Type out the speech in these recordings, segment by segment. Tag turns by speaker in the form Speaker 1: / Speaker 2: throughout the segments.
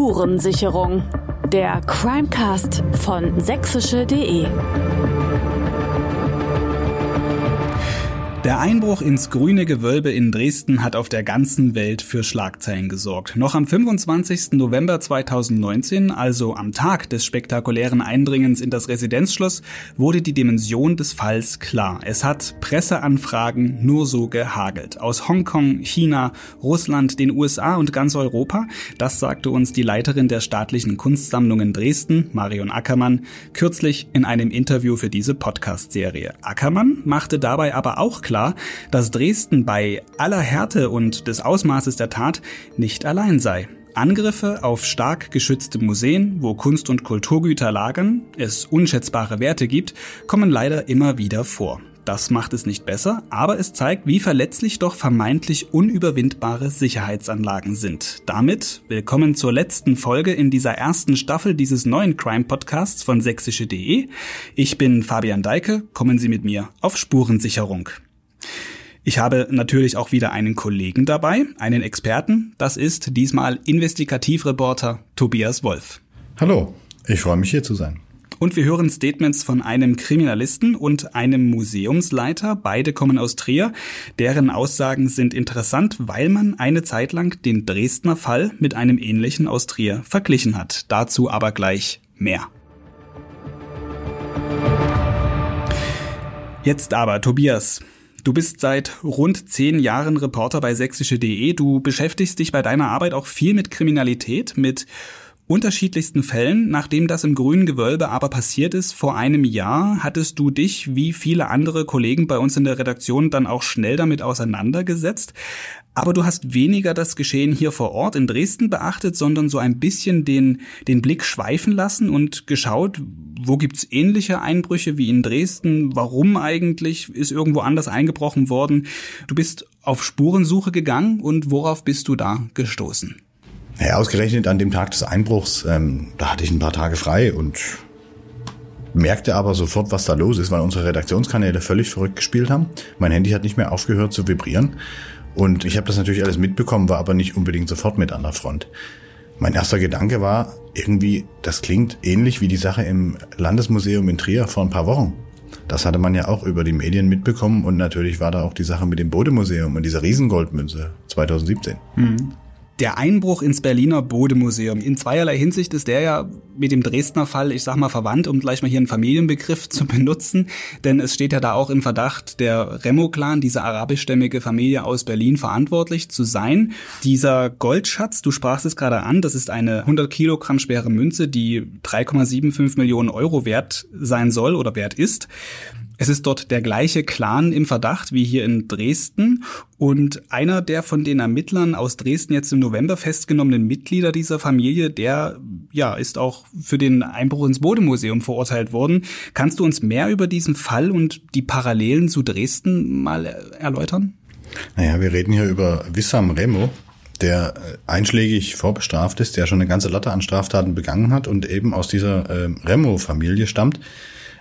Speaker 1: Spurensicherung. Der Crimecast von sächsische.de.
Speaker 2: Der Einbruch ins grüne Gewölbe in Dresden hat auf der ganzen Welt für Schlagzeilen gesorgt. Noch am 25. November 2019, also am Tag des spektakulären Eindringens in das Residenzschloss, wurde die Dimension des Falls klar. Es hat Presseanfragen nur so gehagelt. Aus Hongkong, China, Russland, den USA und ganz Europa. Das sagte uns die Leiterin der staatlichen Kunstsammlung in Dresden, Marion Ackermann, kürzlich in einem Interview für diese Podcast-Serie. Ackermann machte dabei aber auch klar, dass Dresden bei aller Härte und des Ausmaßes der Tat nicht allein sei. Angriffe auf stark geschützte Museen, wo Kunst- und Kulturgüter lagern, es unschätzbare Werte gibt, kommen leider immer wieder vor. Das macht es nicht besser, aber es zeigt, wie verletzlich doch vermeintlich unüberwindbare Sicherheitsanlagen sind. Damit willkommen zur letzten Folge in dieser ersten Staffel dieses neuen Crime Podcasts von sächsische.de. Ich bin Fabian Deike, kommen Sie mit mir auf Spurensicherung. Ich habe natürlich auch wieder einen Kollegen dabei, einen Experten. Das ist diesmal Investigativreporter Tobias Wolf.
Speaker 3: Hallo, ich freue mich hier zu sein.
Speaker 2: Und wir hören Statements von einem Kriminalisten und einem Museumsleiter. Beide kommen aus Trier. Deren Aussagen sind interessant, weil man eine Zeit lang den Dresdner Fall mit einem ähnlichen aus Trier verglichen hat. Dazu aber gleich mehr. Jetzt aber, Tobias, Du bist seit rund zehn Jahren Reporter bei sächsische.de. Du beschäftigst dich bei deiner Arbeit auch viel mit Kriminalität, mit unterschiedlichsten Fällen. Nachdem das im grünen Gewölbe aber passiert ist vor einem Jahr, hattest du dich wie viele andere Kollegen bei uns in der Redaktion dann auch schnell damit auseinandergesetzt. Aber du hast weniger das Geschehen hier vor Ort in Dresden beachtet, sondern so ein bisschen den, den Blick schweifen lassen und geschaut, wo gibt's ähnliche Einbrüche wie in Dresden? Warum eigentlich ist irgendwo anders eingebrochen worden? Du bist auf Spurensuche gegangen und worauf bist du da gestoßen?
Speaker 3: Ja, ausgerechnet an dem Tag des Einbruchs, ähm, da hatte ich ein paar Tage frei und merkte aber sofort, was da los ist, weil unsere Redaktionskanäle völlig verrückt gespielt haben. Mein Handy hat nicht mehr aufgehört zu vibrieren und ich habe das natürlich alles mitbekommen, war aber nicht unbedingt sofort mit an der Front. Mein erster Gedanke war irgendwie, das klingt ähnlich wie die Sache im Landesmuseum in Trier vor ein paar Wochen. Das hatte man ja auch über die Medien mitbekommen und natürlich war da auch die Sache mit dem Bodemuseum und dieser Riesengoldmünze 2017. Mhm.
Speaker 2: Der Einbruch ins Berliner Bodemuseum. In zweierlei Hinsicht ist der ja mit dem Dresdner Fall, ich sag mal, verwandt, um gleich mal hier einen Familienbegriff zu benutzen. Denn es steht ja da auch im Verdacht, der Remo-Clan, diese arabischstämmige Familie aus Berlin, verantwortlich zu sein. Dieser Goldschatz, du sprachst es gerade an, das ist eine 100 Kilogramm schwere Münze, die 3,75 Millionen Euro wert sein soll oder wert ist. Es ist dort der gleiche Clan im Verdacht wie hier in Dresden und einer der von den Ermittlern aus Dresden jetzt im November festgenommenen Mitglieder dieser Familie, der ja ist auch für den Einbruch ins Bodemuseum verurteilt worden. Kannst du uns mehr über diesen Fall und die Parallelen zu Dresden mal erläutern?
Speaker 3: Naja, wir reden hier über Wissam Remo, der einschlägig vorbestraft ist, der schon eine ganze Latte an Straftaten begangen hat und eben aus dieser äh, Remo-Familie stammt.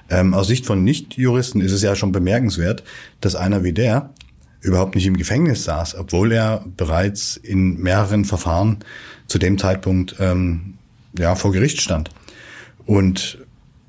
Speaker 3: Ähm, aus Sicht von Nichtjuristen ist es ja schon bemerkenswert, dass einer wie der überhaupt nicht im Gefängnis saß, obwohl er bereits in mehreren Verfahren zu dem Zeitpunkt ähm, ja vor Gericht stand. Und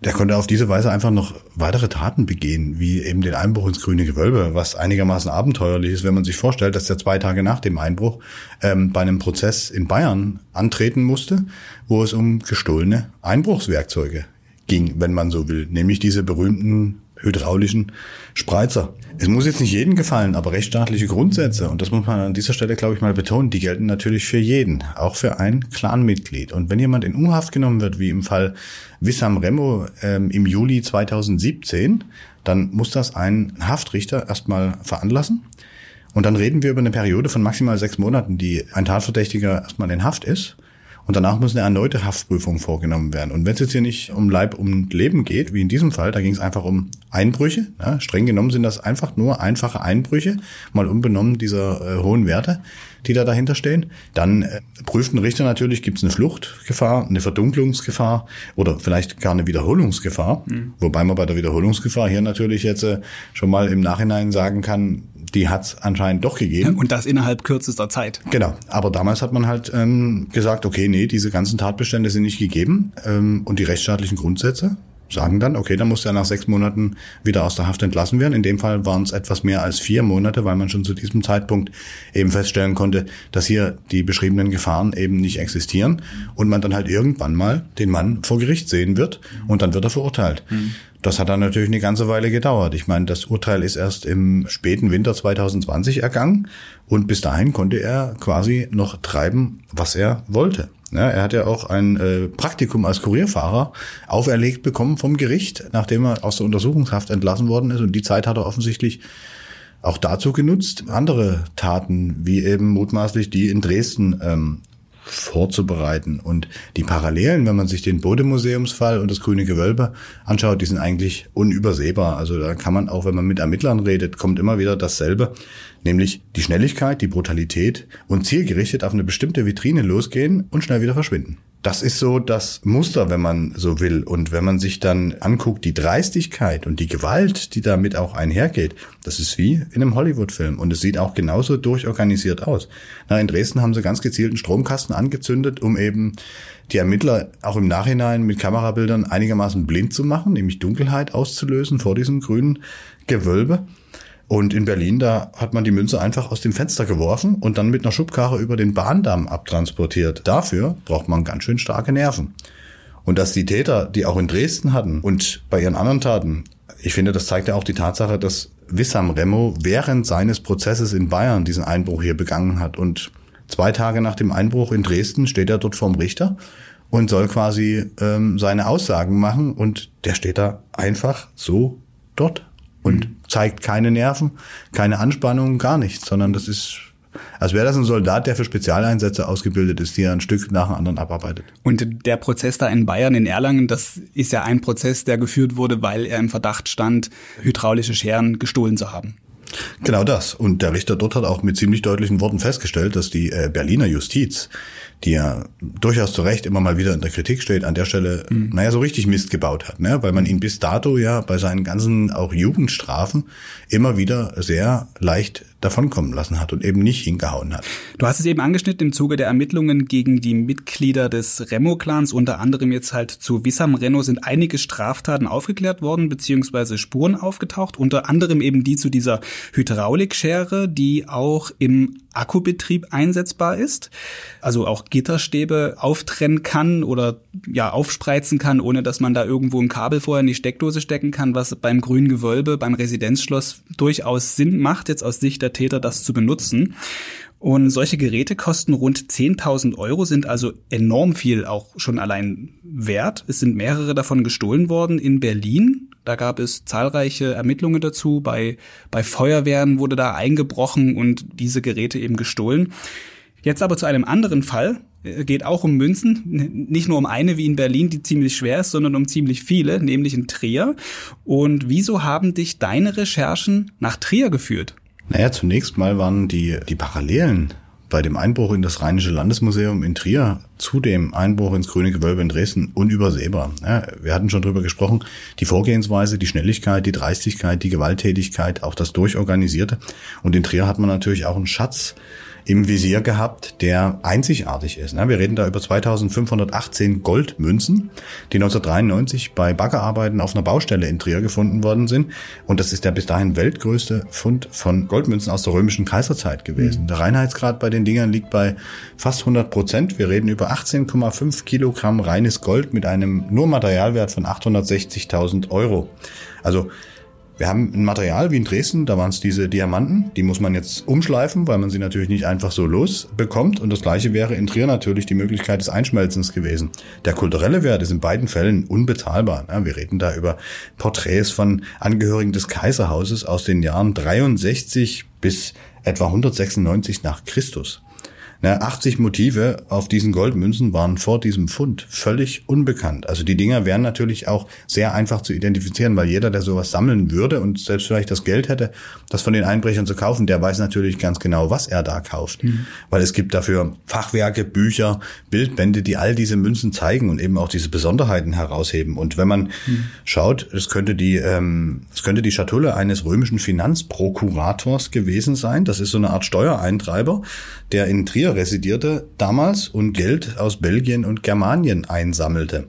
Speaker 3: der konnte auf diese Weise einfach noch weitere Taten begehen, wie eben den Einbruch ins grüne Gewölbe, was einigermaßen abenteuerlich ist, wenn man sich vorstellt, dass er zwei Tage nach dem Einbruch ähm, bei einem Prozess in Bayern antreten musste, wo es um gestohlene Einbruchswerkzeuge ging, wenn man so will, nämlich diese berühmten hydraulischen Spreizer. Es muss jetzt nicht jedem gefallen, aber rechtsstaatliche Grundsätze, und das muss man an dieser Stelle, glaube ich, mal betonen, die gelten natürlich für jeden, auch für ein Clanmitglied. Und wenn jemand in U-Haft genommen wird, wie im Fall Wissam Remo ähm, im Juli 2017, dann muss das ein Haftrichter erstmal veranlassen. Und dann reden wir über eine Periode von maximal sechs Monaten, die ein Tatverdächtiger erstmal in Haft ist. Und danach muss eine erneute Haftprüfung vorgenommen werden. Und wenn es jetzt hier nicht um Leib und Leben geht, wie in diesem Fall, da ging es einfach um Einbrüche. Ja, streng genommen sind das einfach nur einfache Einbrüche, mal unbenommen dieser äh, hohen Werte, die da dahinter stehen. Dann äh, prüft ein Richter natürlich, gibt es eine Fluchtgefahr, eine Verdunklungsgefahr oder vielleicht gar eine Wiederholungsgefahr. Mhm. Wobei man bei der Wiederholungsgefahr hier natürlich jetzt äh, schon mal im Nachhinein sagen kann, die hat es anscheinend doch gegeben.
Speaker 2: Und das innerhalb kürzester Zeit.
Speaker 3: Genau. Aber damals hat man halt ähm, gesagt, okay, nee, diese ganzen Tatbestände sind nicht gegeben ähm, und die rechtsstaatlichen Grundsätze sagen dann, okay, dann muss er nach sechs Monaten wieder aus der Haft entlassen werden. In dem Fall waren es etwas mehr als vier Monate, weil man schon zu diesem Zeitpunkt eben feststellen konnte, dass hier die beschriebenen Gefahren eben nicht existieren und man dann halt irgendwann mal den Mann vor Gericht sehen wird und dann wird er verurteilt. Mhm. Das hat dann natürlich eine ganze Weile gedauert. Ich meine, das Urteil ist erst im späten Winter 2020 ergangen und bis dahin konnte er quasi noch treiben, was er wollte. Ja, er hat ja auch ein äh, Praktikum als Kurierfahrer auferlegt bekommen vom Gericht, nachdem er aus der Untersuchungshaft entlassen worden ist. Und die Zeit hat er offensichtlich auch dazu genutzt, andere Taten, wie eben mutmaßlich die in Dresden ähm, vorzubereiten. Und die Parallelen, wenn man sich den Bodemuseumsfall und das Grüne Gewölbe anschaut, die sind eigentlich unübersehbar. Also da kann man auch, wenn man mit Ermittlern redet, kommt immer wieder dasselbe, nämlich die Schnelligkeit, die Brutalität und zielgerichtet auf eine bestimmte Vitrine losgehen und schnell wieder verschwinden. Das ist so das Muster, wenn man so will. Und wenn man sich dann anguckt, die Dreistigkeit und die Gewalt, die damit auch einhergeht, das ist wie in einem Hollywood-Film. Und es sieht auch genauso durchorganisiert aus. Na, in Dresden haben sie ganz gezielt einen Stromkasten angezündet, um eben die Ermittler auch im Nachhinein mit Kamerabildern einigermaßen blind zu machen, nämlich Dunkelheit auszulösen vor diesem grünen Gewölbe. Und in Berlin, da hat man die Münze einfach aus dem Fenster geworfen und dann mit einer Schubkarre über den Bahndamm abtransportiert. Dafür braucht man ganz schön starke Nerven. Und dass die Täter, die auch in Dresden hatten und bei ihren anderen Taten, ich finde, das zeigt ja auch die Tatsache, dass Wissam Remo während seines Prozesses in Bayern diesen Einbruch hier begangen hat. Und zwei Tage nach dem Einbruch in Dresden steht er dort vorm Richter und soll quasi ähm, seine Aussagen machen. Und der steht da einfach so dort und mhm. zeigt keine Nerven, keine Anspannung, gar nichts, sondern das ist als wäre das ein Soldat, der für Spezialeinsätze ausgebildet ist, die er ein Stück nach dem anderen abarbeitet.
Speaker 2: Und der Prozess da in Bayern, in Erlangen, das ist ja ein Prozess, der geführt wurde, weil er im Verdacht stand, hydraulische Scheren gestohlen zu haben.
Speaker 3: Genau das. Und der Richter dort hat auch mit ziemlich deutlichen Worten festgestellt, dass die äh, Berliner Justiz die ja durchaus zu Recht immer mal wieder in der Kritik steht, an der Stelle, mhm. naja, so richtig Mist gebaut hat, ne? weil man ihn bis dato ja bei seinen ganzen auch Jugendstrafen immer wieder sehr leicht davonkommen lassen hat und eben nicht hingehauen hat.
Speaker 2: Du hast es eben angeschnitten im Zuge der Ermittlungen gegen die Mitglieder des Remo-Clans, unter anderem jetzt halt zu Wissam Reno sind einige Straftaten aufgeklärt worden, beziehungsweise Spuren aufgetaucht, unter anderem eben die zu dieser Hydraulikschere, die auch im Akkubetrieb einsetzbar ist, also auch Gitterstäbe auftrennen kann oder ja aufspreizen kann, ohne dass man da irgendwo ein Kabel vorher in die Steckdose stecken kann, was beim grünen Gewölbe, beim Residenzschloss durchaus Sinn macht, jetzt aus Sicht der Täter das zu benutzen. Und solche Geräte kosten rund 10.000 Euro, sind also enorm viel auch schon allein wert. Es sind mehrere davon gestohlen worden in Berlin. Da gab es zahlreiche Ermittlungen dazu. Bei, bei Feuerwehren wurde da eingebrochen und diese Geräte eben gestohlen. Jetzt aber zu einem anderen Fall. Äh, geht auch um Münzen. Nicht nur um eine wie in Berlin, die ziemlich schwer ist, sondern um ziemlich viele, nämlich in Trier. Und wieso haben dich deine Recherchen nach Trier geführt?
Speaker 3: Naja, zunächst mal waren die, die Parallelen bei dem Einbruch in das Rheinische Landesmuseum in Trier zu dem Einbruch ins Grüne Gewölbe in Dresden unübersehbar. Ja, wir hatten schon drüber gesprochen, die Vorgehensweise, die Schnelligkeit, die Dreistigkeit, die Gewalttätigkeit, auch das Durchorganisierte. Und in Trier hat man natürlich auch einen Schatz im Visier gehabt, der einzigartig ist. Wir reden da über 2518 Goldmünzen, die 1993 bei Baggerarbeiten auf einer Baustelle in Trier gefunden worden sind. Und das ist der bis dahin weltgrößte Fund von Goldmünzen aus der römischen Kaiserzeit gewesen. Mhm. Der Reinheitsgrad bei den Dingern liegt bei fast 100 Prozent. Wir reden über 18,5 Kilogramm reines Gold mit einem nur Materialwert von 860.000 Euro. Also wir haben ein Material wie in Dresden, da waren es diese Diamanten, die muss man jetzt umschleifen, weil man sie natürlich nicht einfach so losbekommt. Und das gleiche wäre in Trier natürlich die Möglichkeit des Einschmelzens gewesen. Der kulturelle Wert ist in beiden Fällen unbezahlbar. wir reden da über Porträts von Angehörigen des Kaiserhauses aus den Jahren 63 bis etwa 196 nach Christus. Na, 80 Motive auf diesen Goldmünzen waren vor diesem Fund völlig unbekannt. Also die Dinger wären natürlich auch sehr einfach zu identifizieren, weil jeder, der sowas sammeln würde und selbst vielleicht das Geld hätte, das von den Einbrechern zu kaufen, der weiß natürlich ganz genau, was er da kauft. Mhm. Weil es gibt dafür Fachwerke, Bücher, Bildbände, die all diese Münzen zeigen und eben auch diese Besonderheiten herausheben. Und wenn man mhm. schaut, es könnte die, ähm, es könnte die Schatulle eines römischen Finanzprokurators gewesen sein. Das ist so eine Art Steuereintreiber, der in Trier Trier residierte damals und Geld aus Belgien und Germanien einsammelte.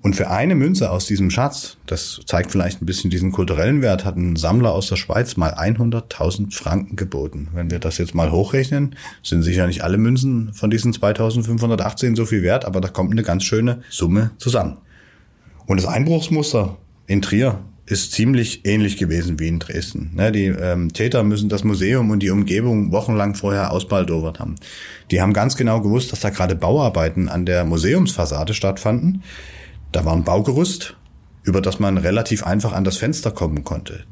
Speaker 3: Und für eine Münze aus diesem Schatz, das zeigt vielleicht ein bisschen diesen kulturellen Wert, hat ein Sammler aus der Schweiz mal 100.000 Franken geboten. Wenn wir das jetzt mal hochrechnen, sind sicher nicht alle Münzen von diesen 2518 so viel wert, aber da kommt eine ganz schöne Summe zusammen. Und das Einbruchsmuster in Trier ist ziemlich ähnlich gewesen wie in Dresden. Ne, die ähm, Täter müssen das Museum und die Umgebung wochenlang vorher ausbaldowert haben. Die haben ganz genau gewusst, dass da gerade Bauarbeiten an der Museumsfassade stattfanden. Da war ein Baugerüst, über das man relativ einfach an das Fenster kommen konnte.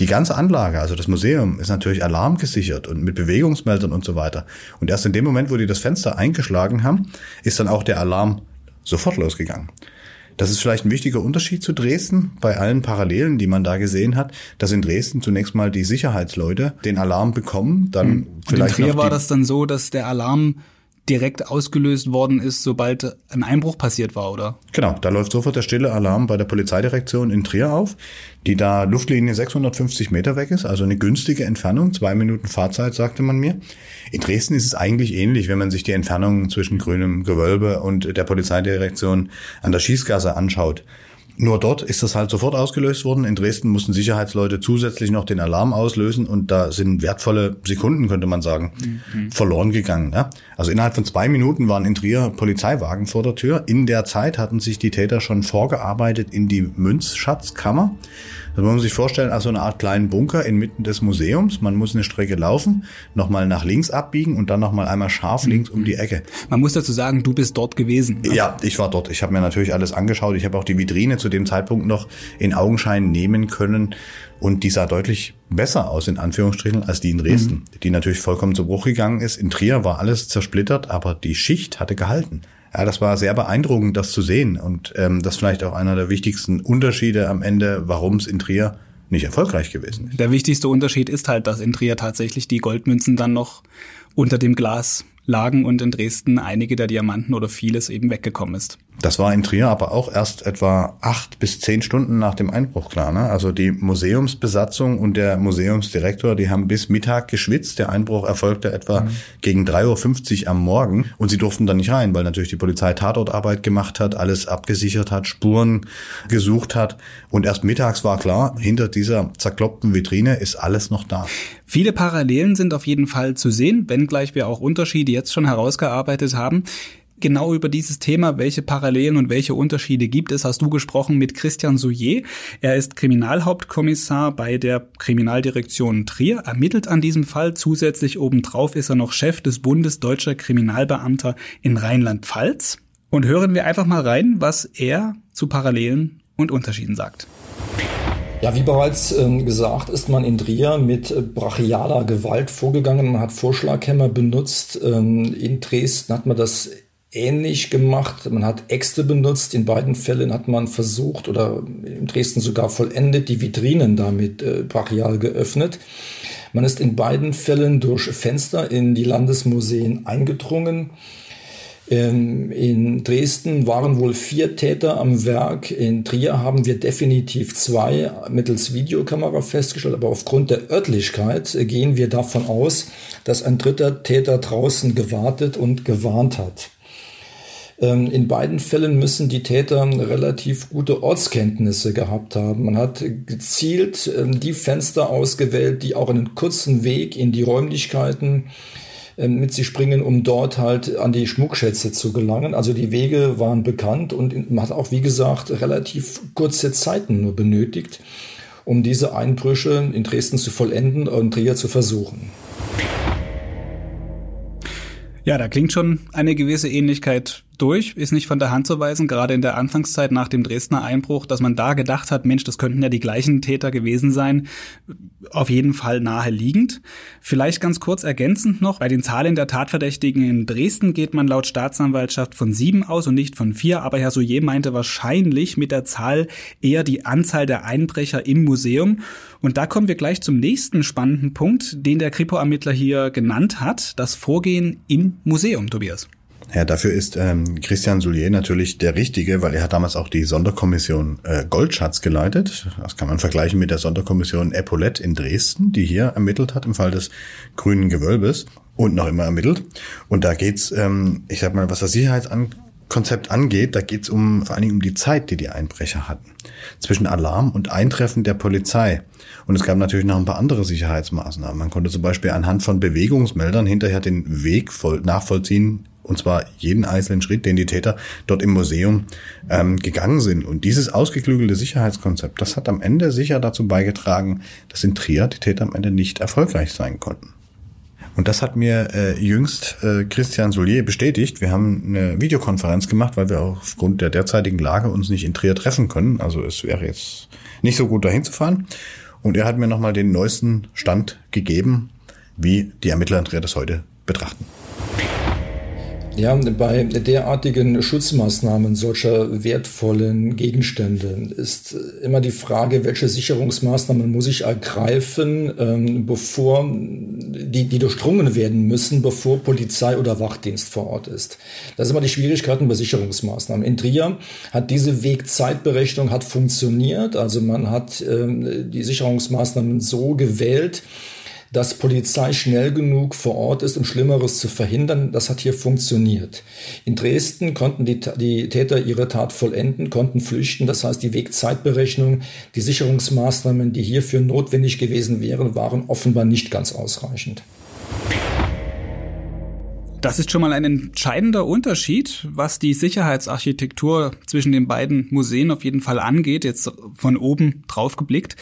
Speaker 3: Die ganze Anlage, also das Museum, ist natürlich alarmgesichert und mit Bewegungsmeldern und so weiter. Und erst in dem Moment, wo die das Fenster eingeschlagen haben, ist dann auch der Alarm sofort losgegangen. Das ist vielleicht ein wichtiger Unterschied zu Dresden bei allen Parallelen, die man da gesehen hat, dass in Dresden zunächst mal die Sicherheitsleute den Alarm bekommen, dann mhm. vielleicht
Speaker 2: in Trier war das dann so, dass der Alarm direkt ausgelöst worden ist, sobald ein Einbruch passiert war, oder?
Speaker 3: Genau, da läuft sofort der stille Alarm bei der Polizeidirektion in Trier auf, die da Luftlinie 650 Meter weg ist, also eine günstige Entfernung, zwei Minuten Fahrzeit, sagte man mir. In Dresden ist es eigentlich ähnlich, wenn man sich die Entfernung zwischen grünem Gewölbe und der Polizeidirektion an der Schießgasse anschaut. Nur dort ist das halt sofort ausgelöst worden. In Dresden mussten Sicherheitsleute zusätzlich noch den Alarm auslösen und da sind wertvolle Sekunden, könnte man sagen, mhm. verloren gegangen. Ja? Also innerhalb von zwei Minuten waren in Trier Polizeiwagen vor der Tür. In der Zeit hatten sich die Täter schon vorgearbeitet in die Münzschatzkammer. Das muss man sich vorstellen, also eine Art kleinen Bunker inmitten des Museums. Man muss eine Strecke laufen, nochmal nach links abbiegen und dann nochmal einmal scharf links um die Ecke.
Speaker 2: Man muss dazu sagen, du bist dort gewesen.
Speaker 3: Ne? Ja, ich war dort. Ich habe mir natürlich alles angeschaut. Ich habe auch die Vitrine zu dem Zeitpunkt noch in Augenschein nehmen können. Und die sah deutlich besser aus, in Anführungsstrichen, als die in Dresden, mhm. die natürlich vollkommen zu Bruch gegangen ist. In Trier war alles zersplittert, aber die Schicht hatte gehalten ja, das war sehr beeindruckend, das zu sehen. Und ähm, das vielleicht auch einer der wichtigsten Unterschiede am Ende, warum es in Trier nicht erfolgreich gewesen ist.
Speaker 2: Der wichtigste Unterschied ist halt, dass in Trier tatsächlich die Goldmünzen dann noch unter dem Glas lagen und in Dresden einige der Diamanten oder vieles eben weggekommen ist.
Speaker 3: Das war in Trier aber auch erst etwa acht bis zehn Stunden nach dem Einbruch klar. Ne? Also die Museumsbesatzung und der Museumsdirektor, die haben bis Mittag geschwitzt. Der Einbruch erfolgte etwa mhm. gegen 3.50 Uhr am Morgen und sie durften dann nicht rein, weil natürlich die Polizei Tatortarbeit gemacht hat, alles abgesichert hat, Spuren gesucht hat. Und erst mittags war klar, hinter dieser zerkloppten Vitrine ist alles noch da.
Speaker 2: Viele Parallelen sind auf jeden Fall zu sehen, wenngleich wir auch Unterschiede jetzt schon herausgearbeitet haben. Genau über dieses Thema, welche Parallelen und welche Unterschiede gibt es, hast du gesprochen mit Christian Souillet. Er ist Kriminalhauptkommissar bei der Kriminaldirektion Trier, ermittelt an diesem Fall. Zusätzlich obendrauf ist er noch Chef des Bundes deutscher Kriminalbeamter in Rheinland-Pfalz. Und hören wir einfach mal rein, was er zu Parallelen und Unterschieden sagt.
Speaker 4: Ja, wie bereits äh, gesagt, ist man in Trier mit brachialer Gewalt vorgegangen. Man hat Vorschlaghämmer benutzt. Ähm, in Dresden hat man das ähnlich gemacht. Man hat Äxte benutzt. In beiden Fällen hat man versucht oder in Dresden sogar vollendet die Vitrinen damit äh, brachial geöffnet. Man ist in beiden Fällen durch Fenster in die Landesmuseen eingedrungen. Ähm, in Dresden waren wohl vier Täter am Werk. In Trier haben wir definitiv zwei mittels Videokamera festgestellt. Aber aufgrund der Örtlichkeit gehen wir davon aus, dass ein dritter Täter draußen gewartet und gewarnt hat. Ähm, in beiden Fällen müssen die Täter relativ gute Ortskenntnisse gehabt haben. Man hat gezielt ähm, die Fenster ausgewählt, die auch einen kurzen Weg in die Räumlichkeiten ähm, mit sich bringen, um dort halt an die Schmuckschätze zu gelangen. Also die Wege waren bekannt und man hat auch, wie gesagt, relativ kurze Zeiten nur benötigt, um diese Einbrüche in Dresden zu vollenden und Trier zu versuchen.
Speaker 2: Ja, da klingt schon eine gewisse Ähnlichkeit durch, ist nicht von der Hand zu weisen, gerade in der Anfangszeit nach dem Dresdner Einbruch, dass man da gedacht hat, Mensch, das könnten ja die gleichen Täter gewesen sein, auf jeden Fall naheliegend. Vielleicht ganz kurz ergänzend noch, bei den Zahlen der Tatverdächtigen in Dresden geht man laut Staatsanwaltschaft von sieben aus und nicht von vier, aber Herr Souillet meinte wahrscheinlich mit der Zahl eher die Anzahl der Einbrecher im Museum. Und da kommen wir gleich zum nächsten spannenden Punkt, den der Kripo-Ermittler hier genannt hat, das Vorgehen im Museum, Tobias.
Speaker 3: Ja, dafür ist ähm, Christian Soulier natürlich der Richtige, weil er hat damals auch die Sonderkommission äh, Goldschatz geleitet. Das kann man vergleichen mit der Sonderkommission Epaulette in Dresden, die hier ermittelt hat im Fall des Grünen Gewölbes und noch immer ermittelt. Und da geht's, ähm, ich sag mal, was das Sicherheitskonzept angeht, da geht's um vor allen Dingen um die Zeit, die die Einbrecher hatten. Zwischen Alarm und Eintreffen der Polizei. Und es gab natürlich noch ein paar andere Sicherheitsmaßnahmen. Man konnte zum Beispiel anhand von Bewegungsmeldern hinterher den Weg voll nachvollziehen, und zwar jeden einzelnen Schritt, den die Täter dort im Museum ähm, gegangen sind. Und dieses ausgeklügelte Sicherheitskonzept, das hat am Ende sicher dazu beigetragen, dass in Trier die Täter am Ende nicht erfolgreich sein konnten. Und das hat mir äh, jüngst äh, Christian Solier bestätigt. Wir haben eine Videokonferenz gemacht, weil wir aufgrund der derzeitigen Lage uns nicht in Trier treffen können. Also es wäre jetzt nicht so gut dahin zu fahren. Und er hat mir nochmal den neuesten Stand gegeben, wie die Ermittler in Trier das heute betrachten.
Speaker 4: Ja, bei derartigen Schutzmaßnahmen solcher wertvollen Gegenstände ist immer die Frage, welche Sicherungsmaßnahmen muss ich ergreifen, ähm, bevor die, die durchdrungen werden müssen, bevor Polizei oder Wachdienst vor Ort ist. Das sind immer die Schwierigkeiten bei Sicherungsmaßnahmen. In Trier hat diese Wegzeitberechnung hat funktioniert. Also man hat ähm, die Sicherungsmaßnahmen so gewählt, dass Polizei schnell genug vor Ort ist, um Schlimmeres zu verhindern. Das hat hier funktioniert. In Dresden konnten die, die Täter ihre Tat vollenden, konnten flüchten. Das heißt, die Wegzeitberechnung, die Sicherungsmaßnahmen, die hierfür notwendig gewesen wären, waren offenbar nicht ganz ausreichend.
Speaker 2: Das ist schon mal ein entscheidender Unterschied, was die Sicherheitsarchitektur zwischen den beiden Museen auf jeden Fall angeht, jetzt von oben drauf geblickt.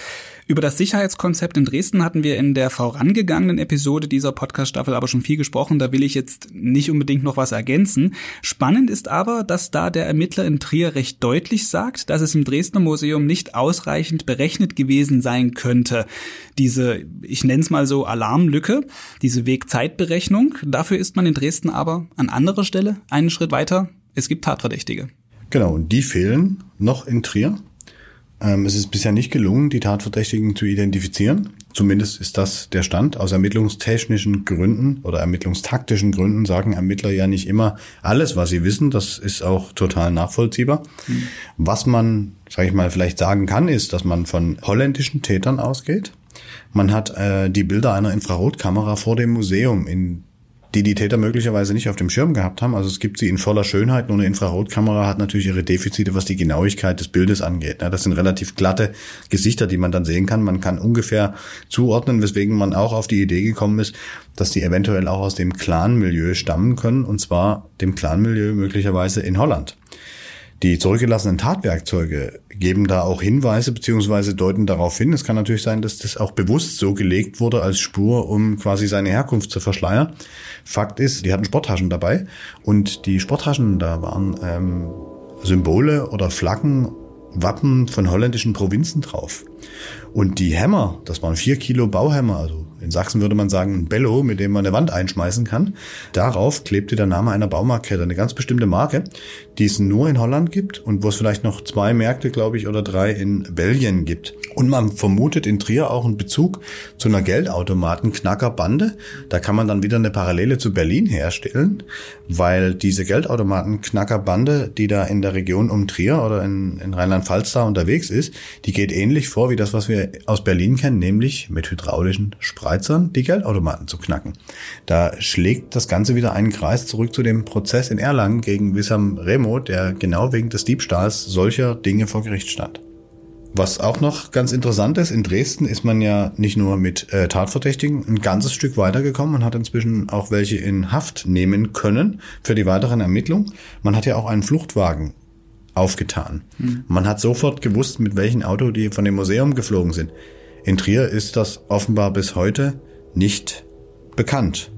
Speaker 2: Über das Sicherheitskonzept in Dresden hatten wir in der vorangegangenen Episode dieser Podcast-Staffel aber schon viel gesprochen. Da will ich jetzt nicht unbedingt noch was ergänzen. Spannend ist aber, dass da der Ermittler in Trier recht deutlich sagt, dass es im Dresdner Museum nicht ausreichend berechnet gewesen sein könnte. Diese, ich nenne es mal so, Alarmlücke, diese Wegzeitberechnung. Dafür ist man in Dresden aber an anderer Stelle einen Schritt weiter. Es gibt Tatverdächtige.
Speaker 3: Genau, und die fehlen noch in Trier. Ähm, es ist bisher nicht gelungen, die Tatverdächtigen zu identifizieren. Zumindest ist das der Stand. Aus ermittlungstechnischen Gründen oder ermittlungstaktischen Gründen sagen Ermittler ja nicht immer alles, was sie wissen. Das ist auch total nachvollziehbar. Mhm. Was man, sage ich mal, vielleicht sagen kann, ist, dass man von holländischen Tätern ausgeht. Man hat äh, die Bilder einer Infrarotkamera vor dem Museum in die die Täter möglicherweise nicht auf dem Schirm gehabt haben. Also es gibt sie in voller Schönheit, nur eine Infrarotkamera hat natürlich ihre Defizite, was die Genauigkeit des Bildes angeht. Das sind relativ glatte Gesichter, die man dann sehen kann. Man kann ungefähr zuordnen, weswegen man auch auf die Idee gekommen ist, dass die eventuell auch aus dem Clan-Milieu stammen können, und zwar dem Clan-Milieu möglicherweise in Holland. Die zurückgelassenen Tatwerkzeuge geben da auch Hinweise beziehungsweise deuten darauf hin. Es kann natürlich sein, dass das auch bewusst so gelegt wurde als Spur, um quasi seine Herkunft zu verschleiern. Fakt ist, die hatten Sporttaschen dabei und die Sporttaschen, da waren ähm, Symbole oder Flaggen, Wappen von holländischen Provinzen drauf. Und die Hämmer, das waren vier Kilo Bauhämmer, also in Sachsen würde man sagen ein Bello, mit dem man eine Wand einschmeißen kann. Darauf klebte der Name einer Baumarktkette, eine ganz bestimmte Marke, die es nur in Holland gibt und wo es vielleicht noch zwei Märkte, glaube ich, oder drei in Belgien gibt. Und man vermutet in Trier auch einen Bezug zu einer Geldautomaten-Knackerbande. Da kann man dann wieder eine Parallele zu Berlin herstellen, weil diese Geldautomaten-Knackerbande, die da in der Region um Trier oder in, in Rheinland-Pfalz da unterwegs ist, die geht ähnlich vor wie das, was wir aus Berlin kennen, nämlich mit hydraulischen Spreizern die Geldautomaten zu knacken. Da schlägt das Ganze wieder einen Kreis zurück zu dem Prozess in Erlangen gegen Wissam Remo, der genau wegen des Diebstahls solcher Dinge vor Gericht stand. Was auch noch ganz interessant ist, in Dresden ist man ja nicht nur mit äh, Tatverdächtigen ein ganzes Stück weitergekommen und hat inzwischen auch welche in Haft nehmen können für die weiteren Ermittlungen. Man hat ja auch einen Fluchtwagen aufgetan. Mhm. Man hat sofort gewusst, mit welchem Auto die von dem Museum geflogen sind. In Trier ist das offenbar bis heute nicht bekannt.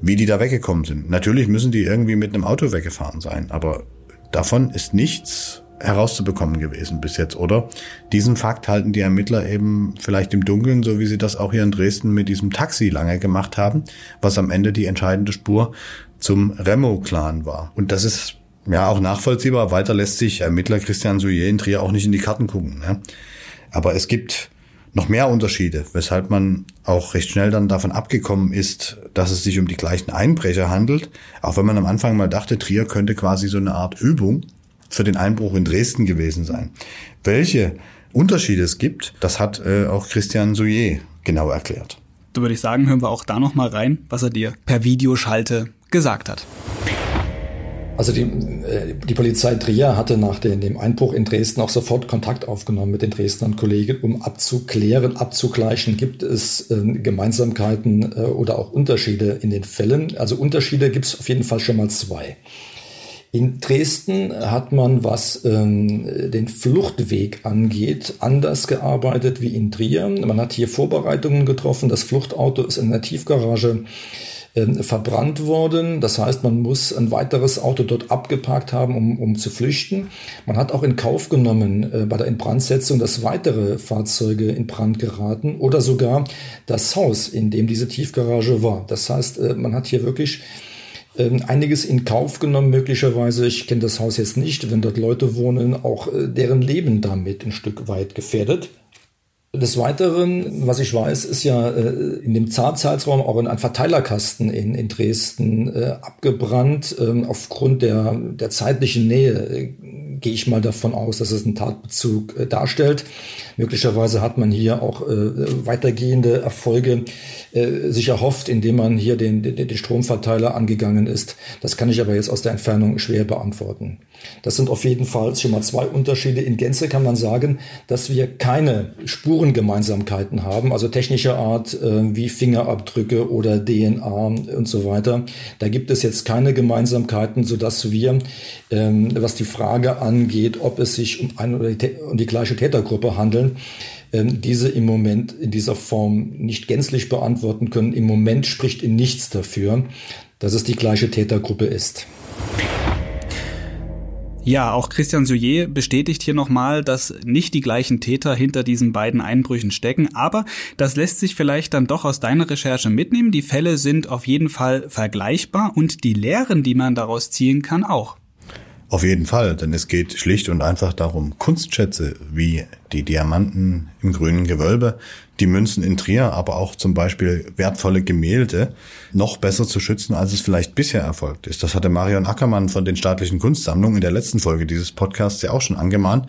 Speaker 3: wie die da weggekommen sind. Natürlich müssen die irgendwie mit einem Auto weggefahren sein, aber davon ist nichts herauszubekommen gewesen bis jetzt, oder? Diesen Fakt halten die Ermittler eben vielleicht im Dunkeln, so wie sie das auch hier in Dresden mit diesem Taxi lange gemacht haben, was am Ende die entscheidende Spur zum Remo-Clan war. Und das ist ja auch nachvollziehbar. Weiter lässt sich Ermittler Christian Souillet in Trier auch nicht in die Karten gucken. Ne? Aber es gibt noch mehr Unterschiede, weshalb man auch recht schnell dann davon abgekommen ist, dass es sich um die gleichen Einbrecher handelt. Auch wenn man am Anfang mal dachte, Trier könnte quasi so eine Art Übung für den Einbruch in Dresden gewesen sein. Welche Unterschiede es gibt, das hat äh, auch Christian Souillet genau erklärt.
Speaker 2: Da würde ich sagen, hören wir auch da noch mal rein, was er dir per Videoschalte gesagt hat.
Speaker 4: Also die, äh, die Polizei Trier hatte nach den, dem Einbruch in Dresden auch sofort Kontakt aufgenommen mit den Dresdnern Kollegen, um abzuklären, abzugleichen, gibt es äh, Gemeinsamkeiten äh, oder auch Unterschiede in den Fällen. Also Unterschiede gibt es auf jeden Fall schon mal zwei. In Dresden hat man, was ähm, den Fluchtweg angeht, anders gearbeitet wie in Trier. Man hat hier Vorbereitungen getroffen. Das Fluchtauto ist in der Tiefgarage äh, verbrannt worden. Das heißt, man muss ein weiteres Auto dort abgeparkt haben, um, um zu flüchten. Man hat auch in Kauf genommen äh, bei der Inbrandsetzung, dass weitere Fahrzeuge in Brand geraten oder sogar das Haus, in dem diese Tiefgarage war. Das heißt, äh, man hat hier wirklich ähm, einiges in Kauf genommen, möglicherweise. Ich kenne das Haus jetzt nicht, wenn dort Leute wohnen, auch äh, deren Leben damit ein Stück weit gefährdet. Des Weiteren, was ich weiß, ist ja äh, in dem Zeitraum auch ein Verteilerkasten in, in Dresden äh, abgebrannt. Ähm, aufgrund der, der zeitlichen Nähe äh, gehe ich mal davon aus, dass es einen Tatbezug äh, darstellt. Möglicherweise hat man hier auch äh, weitergehende Erfolge äh, sich erhofft, indem man hier den, den, den Stromverteiler angegangen ist. Das kann ich aber jetzt aus der Entfernung schwer beantworten. Das sind auf jeden Fall schon mal zwei Unterschiede. In Gänze kann man sagen, dass wir keine Spurengemeinsamkeiten haben, also technischer Art äh, wie Fingerabdrücke oder DNA und so weiter. Da gibt es jetzt keine Gemeinsamkeiten, sodass wir, ähm, was die Frage angeht, ob es sich um eine oder die, um die gleiche Tätergruppe handeln, ähm, diese im Moment in dieser Form nicht gänzlich beantworten können. Im Moment spricht in nichts dafür, dass es die gleiche Tätergruppe ist.
Speaker 2: Ja, auch Christian Souillet bestätigt hier nochmal, dass nicht die gleichen Täter hinter diesen beiden Einbrüchen stecken, aber das lässt sich vielleicht dann doch aus deiner Recherche mitnehmen. Die Fälle sind auf jeden Fall vergleichbar und die Lehren, die man daraus ziehen kann, auch.
Speaker 3: Auf jeden Fall, denn es geht schlicht und einfach darum, Kunstschätze wie die Diamanten im grünen Gewölbe, die Münzen in Trier, aber auch zum Beispiel wertvolle Gemälde noch besser zu schützen, als es vielleicht bisher erfolgt ist. Das hatte Marion Ackermann von den staatlichen Kunstsammlungen in der letzten Folge dieses Podcasts ja auch schon angemahnt.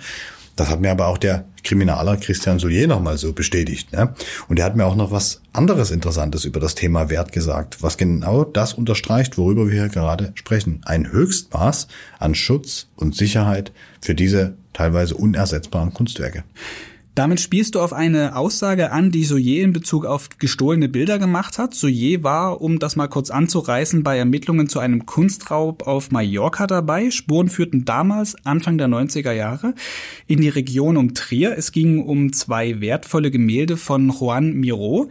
Speaker 3: Das hat mir aber auch der Kriminaler Christian Soulier nochmal so bestätigt. Ne? Und er hat mir auch noch was anderes Interessantes über das Thema Wert gesagt, was genau das unterstreicht, worüber wir hier gerade sprechen. Ein Höchstmaß an Schutz und Sicherheit für diese teilweise unersetzbaren Kunstwerke.
Speaker 2: Damit spielst du auf eine Aussage an, die Soyer in Bezug auf gestohlene Bilder gemacht hat. Soyer war, um das mal kurz anzureißen, bei Ermittlungen zu einem Kunstraub auf Mallorca dabei. Spuren führten damals, Anfang der 90er Jahre, in die Region um Trier. Es ging um zwei wertvolle Gemälde von Juan Miro.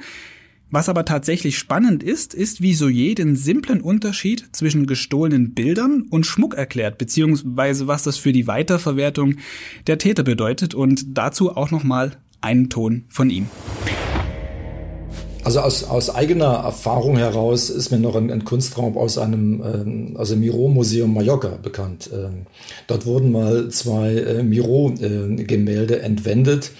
Speaker 2: Was aber tatsächlich spannend ist, ist, wie Soyer den simplen Unterschied zwischen gestohlenen Bildern und Schmuck erklärt, beziehungsweise was das für die Weiterverwertung der Täter bedeutet und dazu auch nochmal einen Ton von ihm.
Speaker 4: Also aus, aus eigener Erfahrung heraus ist mir noch ein, ein Kunstraum aus einem ähm, also Miro-Museum Mallorca bekannt. Ähm, dort wurden mal zwei äh, Miro-Gemälde äh, entwendet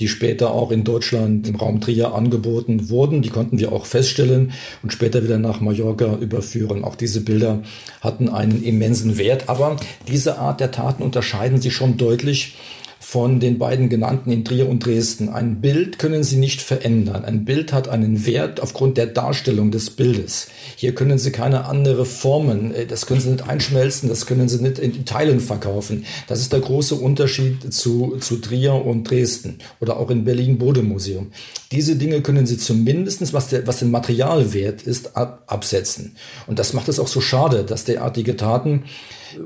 Speaker 4: die später auch in Deutschland im Raum Trier angeboten wurden. Die konnten wir auch feststellen und später wieder nach Mallorca überführen. Auch diese Bilder hatten einen immensen Wert, aber diese Art der Taten unterscheiden sich schon deutlich von den beiden genannten in Trier und Dresden. Ein Bild können Sie nicht verändern. Ein Bild hat einen Wert aufgrund der Darstellung des Bildes. Hier können Sie keine andere Formen, äh, das können Sie nicht einschmelzen, das können Sie nicht in Teilen verkaufen. Das ist der große Unterschied zu, zu Trier und Dresden oder auch in Berlin Bodemuseum. Diese Dinge können Sie zumindestens, was, der, was den Materialwert ist, ab, absetzen. Und das macht es auch so schade, dass derartige Taten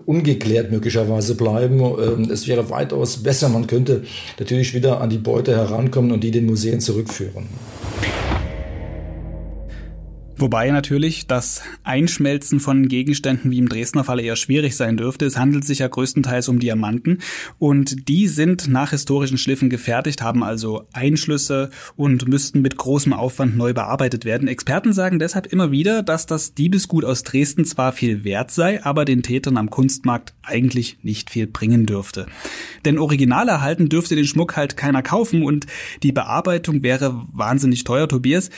Speaker 4: ungeklärt möglicherweise bleiben. Ähm, es wäre weitaus besser, man könnte natürlich wieder an die Beute herankommen und die den Museen zurückführen.
Speaker 2: Wobei natürlich das Einschmelzen von Gegenständen wie im Dresdner Fall eher schwierig sein dürfte. Es handelt sich ja größtenteils um Diamanten und die sind nach historischen Schliffen gefertigt, haben also Einschlüsse und müssten mit großem Aufwand neu bearbeitet werden. Experten sagen deshalb immer wieder, dass das Diebesgut aus Dresden zwar viel wert sei, aber den Tätern am Kunstmarkt eigentlich nicht viel bringen dürfte. Denn original erhalten dürfte den Schmuck halt keiner kaufen und die Bearbeitung wäre wahnsinnig teuer, Tobias.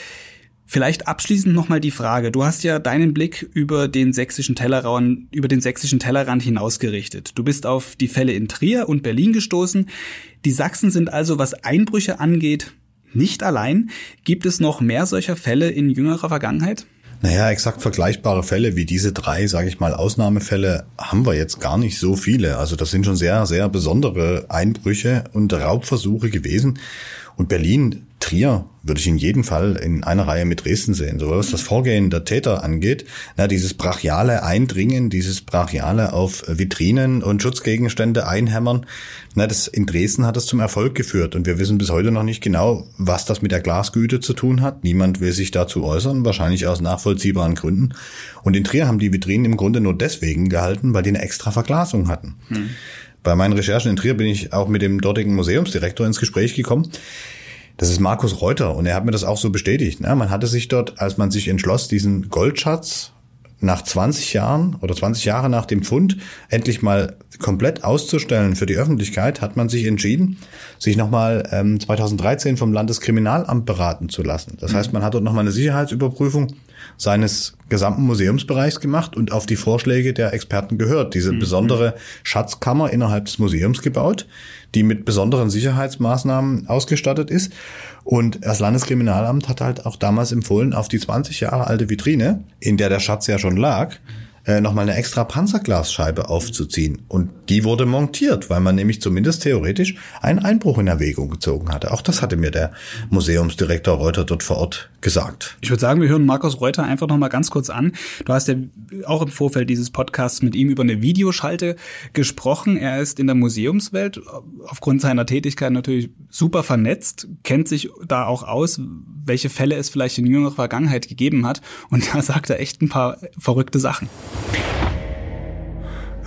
Speaker 2: Vielleicht abschließend nochmal die Frage. Du hast ja deinen Blick über den sächsischen Tellerrand, über den sächsischen Tellerrand hinausgerichtet. Du bist auf die Fälle in Trier und Berlin gestoßen. Die Sachsen sind also, was Einbrüche angeht, nicht allein. Gibt es noch mehr solcher Fälle in jüngerer Vergangenheit?
Speaker 3: Naja, exakt vergleichbare Fälle wie diese drei, sage ich mal, Ausnahmefälle haben wir jetzt gar nicht so viele. Also das sind schon sehr, sehr besondere Einbrüche und Raubversuche gewesen. Und Berlin Trier würde ich in jedem Fall in einer Reihe mit Dresden sehen. So was das Vorgehen der Täter angeht, na, dieses brachiale Eindringen, dieses brachiale auf Vitrinen und Schutzgegenstände einhämmern, na, das in Dresden hat das zum Erfolg geführt. Und wir wissen bis heute noch nicht genau, was das mit der Glasgüte zu tun hat. Niemand will sich dazu äußern, wahrscheinlich aus nachvollziehbaren Gründen. Und in Trier haben die Vitrinen im Grunde nur deswegen gehalten, weil die eine extra Verglasung hatten. Hm. Bei meinen Recherchen in Trier bin ich auch mit dem dortigen Museumsdirektor ins Gespräch gekommen. Das ist Markus Reuter und er hat mir das auch so bestätigt. Ne? Man hatte sich dort, als man sich entschloss, diesen Goldschatz nach 20 Jahren oder 20 Jahre nach dem Fund endlich mal komplett auszustellen für die Öffentlichkeit, hat man sich entschieden, sich nochmal ähm, 2013 vom Landeskriminalamt beraten zu lassen. Das heißt, man hat dort nochmal eine Sicherheitsüberprüfung seines gesamten Museumsbereichs gemacht und auf die Vorschläge der Experten gehört. Diese mhm. besondere Schatzkammer innerhalb des Museums gebaut, die mit besonderen Sicherheitsmaßnahmen ausgestattet ist. Und das Landeskriminalamt hat halt auch damals empfohlen, auf die 20 Jahre alte Vitrine, in der der Schatz ja schon lag, äh, nochmal eine extra Panzerglasscheibe aufzuziehen. Und die wurde montiert, weil man nämlich zumindest theoretisch einen Einbruch in Erwägung gezogen hatte. Auch das hatte mir der Museumsdirektor Reuter dort vor Ort gesagt.
Speaker 2: Ich würde sagen, wir hören Markus Reuter einfach noch mal ganz kurz an. Du hast ja auch im Vorfeld dieses Podcasts mit ihm über eine Videoschalte gesprochen. Er ist in der Museumswelt aufgrund seiner Tätigkeit natürlich super vernetzt, kennt sich da auch aus, welche Fälle es vielleicht in jüngerer Vergangenheit gegeben hat. Und da sagt er echt ein paar verrückte Sachen.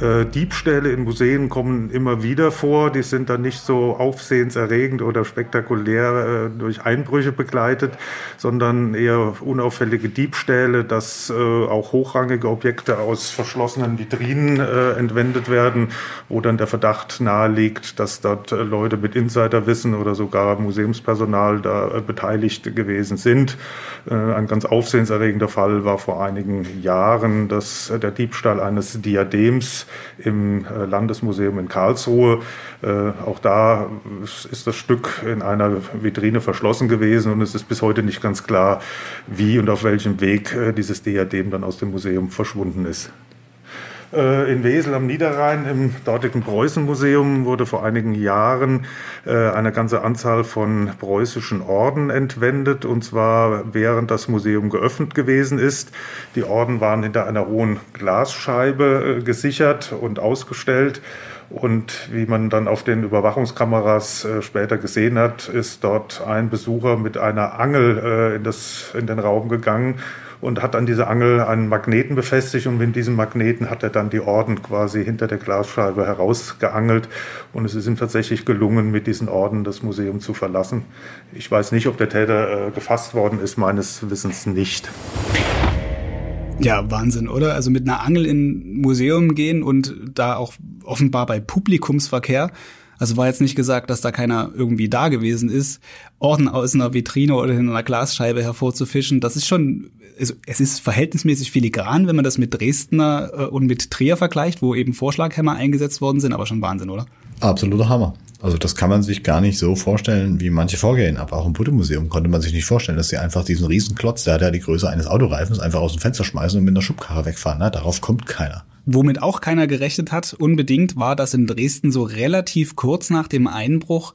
Speaker 5: Äh, Diebstähle in Museen kommen immer wieder vor. Die sind dann nicht so aufsehenserregend oder spektakulär äh, durch Einbrüche begleitet, sondern eher unauffällige Diebstähle, dass äh, auch hochrangige Objekte aus verschlossenen Vitrinen äh, entwendet werden, wo dann der Verdacht naheliegt, dass dort äh, Leute mit Insiderwissen oder sogar Museumspersonal da beteiligt gewesen sind. ein ganz aufsehenserregender Fall war vor einigen Jahren, dass der Diebstahl eines Diadems im äh, Landesmuseum in Karlsruhe. Äh, auch da ist das Stück in einer Vitrine verschlossen gewesen und es ist bis heute nicht ganz klar, wie und auf welchem Weg äh, dieses Diadem dann aus dem Museum verschwunden ist. Äh, in Wesel am Niederrhein im dortigen Preußenmuseum wurde vor einigen Jahren äh, eine ganze Anzahl von preußischen Orden entwendet, und zwar während das Museum geöffnet gewesen ist. Die Orden waren hinter einer hohen Glasscheibe äh, gesichert und ausgestellt. Und wie man dann auf den Überwachungskameras äh, später gesehen hat, ist dort ein Besucher mit einer Angel äh, in, das, in den Raum gegangen und hat an dieser Angel einen Magneten befestigt und mit diesem Magneten hat er dann die Orden quasi hinter der Glasscheibe herausgeangelt und es ist ihm tatsächlich gelungen, mit diesen Orden das Museum zu verlassen. Ich weiß nicht, ob der Täter äh, gefasst worden ist, meines Wissens nicht.
Speaker 2: Ja, Wahnsinn, oder? Also mit einer Angel in Museum gehen und da auch offenbar bei Publikumsverkehr also war jetzt nicht gesagt, dass da keiner irgendwie da gewesen ist, Orden aus einer Vitrine oder in einer Glasscheibe hervorzufischen. Das ist schon, also es ist verhältnismäßig filigran, wenn man das mit Dresdner äh, und mit Trier vergleicht, wo eben Vorschlaghämmer eingesetzt worden sind, aber schon Wahnsinn, oder?
Speaker 3: Absoluter Hammer. Also das kann man sich gar nicht so vorstellen, wie manche vorgehen. Aber auch im Putte-Museum konnte man sich nicht vorstellen, dass sie einfach diesen Riesenklotz, der hat ja die Größe eines Autoreifens, einfach aus dem Fenster schmeißen und mit einer Schubkarre wegfahren. Na, darauf kommt keiner.
Speaker 2: Womit auch keiner gerechnet hat, unbedingt, war, dass in Dresden so relativ kurz nach dem Einbruch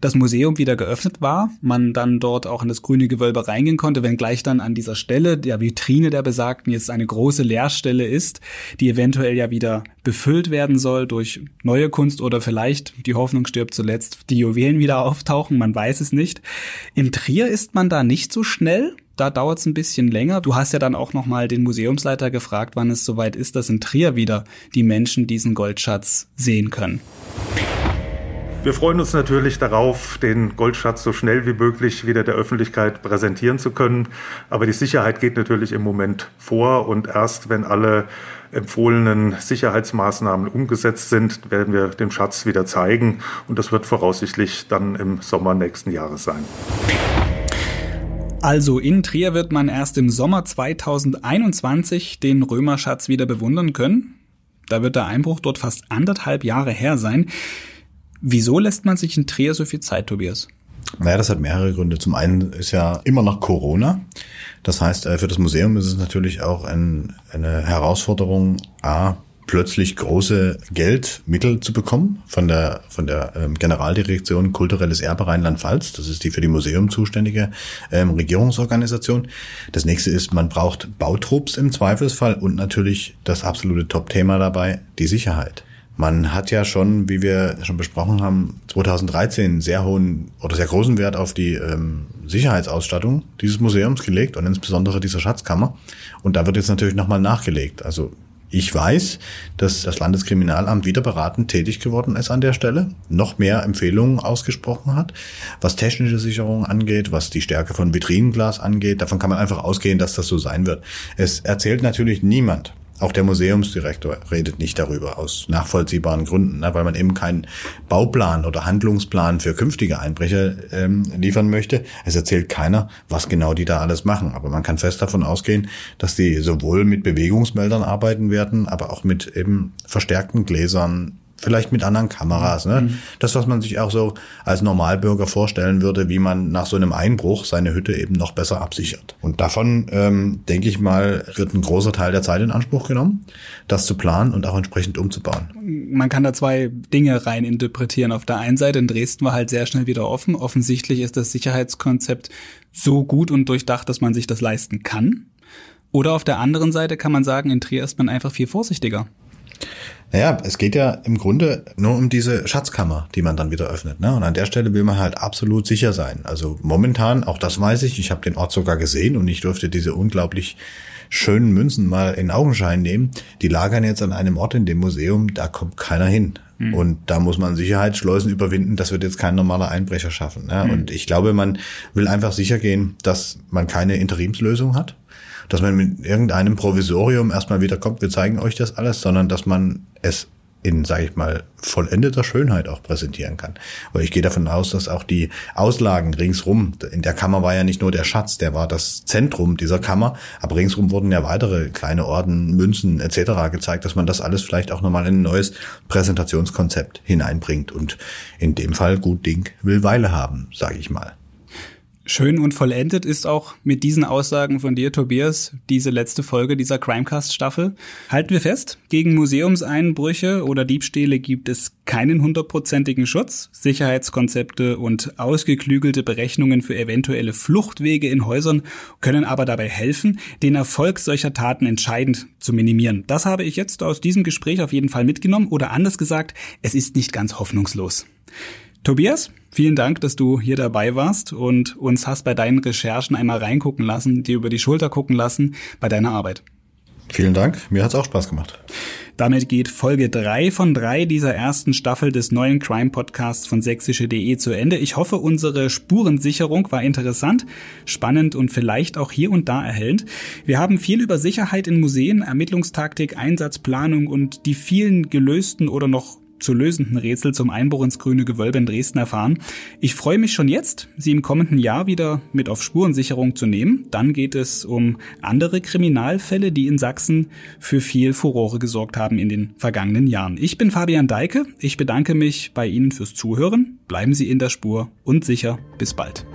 Speaker 2: das Museum wieder geöffnet war, man dann dort auch in das grüne Gewölbe reingehen konnte, wenngleich dann an dieser Stelle der Vitrine der besagten jetzt eine große Leerstelle ist, die eventuell ja wieder befüllt werden soll durch neue Kunst oder vielleicht, die Hoffnung stirbt zuletzt, die Juwelen wieder auftauchen, man weiß es nicht. In Trier ist man da nicht so schnell, da dauert es ein bisschen länger. Du hast ja dann auch noch mal den Museumsleiter gefragt, wann es soweit ist, dass in Trier wieder die Menschen diesen Goldschatz sehen können.
Speaker 5: Wir freuen uns natürlich darauf, den Goldschatz so schnell wie möglich wieder der Öffentlichkeit präsentieren zu können. Aber die Sicherheit geht natürlich im Moment vor und erst wenn alle empfohlenen Sicherheitsmaßnahmen umgesetzt sind, werden wir den Schatz wieder zeigen und das wird voraussichtlich dann im Sommer nächsten Jahres sein.
Speaker 2: Also in Trier wird man erst im Sommer 2021 den Römerschatz wieder bewundern können. Da wird der Einbruch dort fast anderthalb Jahre her sein. Wieso lässt man sich in Trier so viel Zeit, Tobias?
Speaker 3: Naja, das hat mehrere Gründe. Zum einen ist ja immer noch Corona. Das heißt, äh, für das Museum ist es natürlich auch ein, eine Herausforderung, A, plötzlich große Geldmittel zu bekommen von der, von der ähm, Generaldirektion Kulturelles Erbe Rheinland-Pfalz. Das ist die für die Museum zuständige ähm, Regierungsorganisation. Das nächste ist, man braucht Bautrupps im Zweifelsfall und natürlich das absolute Top-Thema dabei, die Sicherheit. Man hat ja schon, wie wir schon besprochen haben, 2013 sehr hohen oder sehr großen Wert auf die ähm, Sicherheitsausstattung dieses Museums gelegt und insbesondere dieser Schatzkammer. Und da wird jetzt natürlich nochmal nachgelegt. Also ich weiß, dass das Landeskriminalamt wieder beratend tätig geworden ist an der Stelle, noch mehr Empfehlungen ausgesprochen hat, was technische Sicherung angeht, was die Stärke von Vitrinenglas angeht. Davon kann man einfach ausgehen, dass das so sein wird. Es erzählt natürlich niemand, auch der Museumsdirektor redet nicht darüber aus nachvollziehbaren Gründen, ne, weil man eben keinen Bauplan oder Handlungsplan für künftige Einbrecher ähm, liefern möchte. Es erzählt keiner, was genau die da alles machen. Aber man kann fest davon ausgehen, dass die sowohl mit Bewegungsmeldern arbeiten werden, aber auch mit eben verstärkten Gläsern, vielleicht mit anderen Kameras. Ne? Mhm. Das, was man sich auch so als Normalbürger vorstellen würde, wie man nach so einem Einbruch seine Hütte eben noch besser absichert. Und davon, ähm, denke ich mal, wird ein großer Teil der Zeit in Anspruch genommen, das zu planen und auch entsprechend umzubauen.
Speaker 2: Man kann da zwei Dinge rein interpretieren. Auf der einen Seite, in Dresden war halt sehr schnell wieder offen. Offensichtlich ist das Sicherheitskonzept so gut und durchdacht, dass man sich das leisten kann. Oder auf der anderen Seite kann man sagen, in Trier ist man einfach viel vorsichtiger.
Speaker 3: Naja, es geht ja im Grunde nur um diese Schatzkammer, die man dann wieder öffnet. Ne? Und an der Stelle will man halt absolut sicher sein. Also momentan, auch das weiß ich, ich habe den Ort sogar gesehen und ich durfte diese unglaublich schönen Münzen mal in Augenschein nehmen. Die lagern jetzt an einem Ort in dem Museum, da kommt keiner hin. Mhm. Und da muss man Sicherheitsschleusen überwinden. Das wird jetzt kein normaler Einbrecher schaffen. Ne? Mhm. Und ich glaube, man will einfach sicher gehen, dass man keine Interimslösung hat dass man mit irgendeinem Provisorium erstmal wieder kommt, wir zeigen euch das alles, sondern dass man es in, sage ich mal, vollendeter Schönheit auch präsentieren kann. Weil ich gehe davon aus, dass auch die Auslagen ringsrum, in der Kammer war ja nicht nur der Schatz, der war das Zentrum dieser Kammer, aber ringsrum wurden ja weitere kleine Orden, Münzen etc. gezeigt, dass man das alles vielleicht auch nochmal in ein neues Präsentationskonzept hineinbringt. Und in dem Fall gut Ding will Weile haben, sage ich mal.
Speaker 2: Schön und vollendet ist auch mit diesen Aussagen von dir, Tobias, diese letzte Folge dieser Crimecast-Staffel. Halten wir fest, gegen Museumseinbrüche oder Diebstähle gibt es keinen hundertprozentigen Schutz. Sicherheitskonzepte und ausgeklügelte Berechnungen für eventuelle Fluchtwege in Häusern können aber dabei helfen, den Erfolg solcher Taten entscheidend zu minimieren. Das habe ich jetzt aus diesem Gespräch auf jeden Fall mitgenommen oder anders gesagt, es ist nicht ganz hoffnungslos. Tobias, vielen Dank, dass du hier dabei warst und uns hast bei deinen Recherchen einmal reingucken lassen, dir über die Schulter gucken lassen bei deiner Arbeit.
Speaker 3: Vielen Dank, mir hat's auch Spaß gemacht.
Speaker 2: Damit geht Folge drei von drei dieser ersten Staffel des neuen Crime Podcasts von sächsische.de zu Ende. Ich hoffe, unsere Spurensicherung war interessant, spannend und vielleicht auch hier und da erhellend. Wir haben viel über Sicherheit in Museen, Ermittlungstaktik, Einsatzplanung und die vielen gelösten oder noch zu lösenden Rätsel zum Einbruch ins grüne Gewölbe in Dresden erfahren. Ich freue mich schon jetzt, Sie im kommenden Jahr wieder mit auf Spurensicherung zu nehmen. Dann geht es um andere Kriminalfälle, die in Sachsen für viel Furore gesorgt haben in den vergangenen Jahren. Ich bin Fabian Deike. Ich bedanke mich bei Ihnen fürs Zuhören. Bleiben Sie in der Spur und sicher. Bis bald.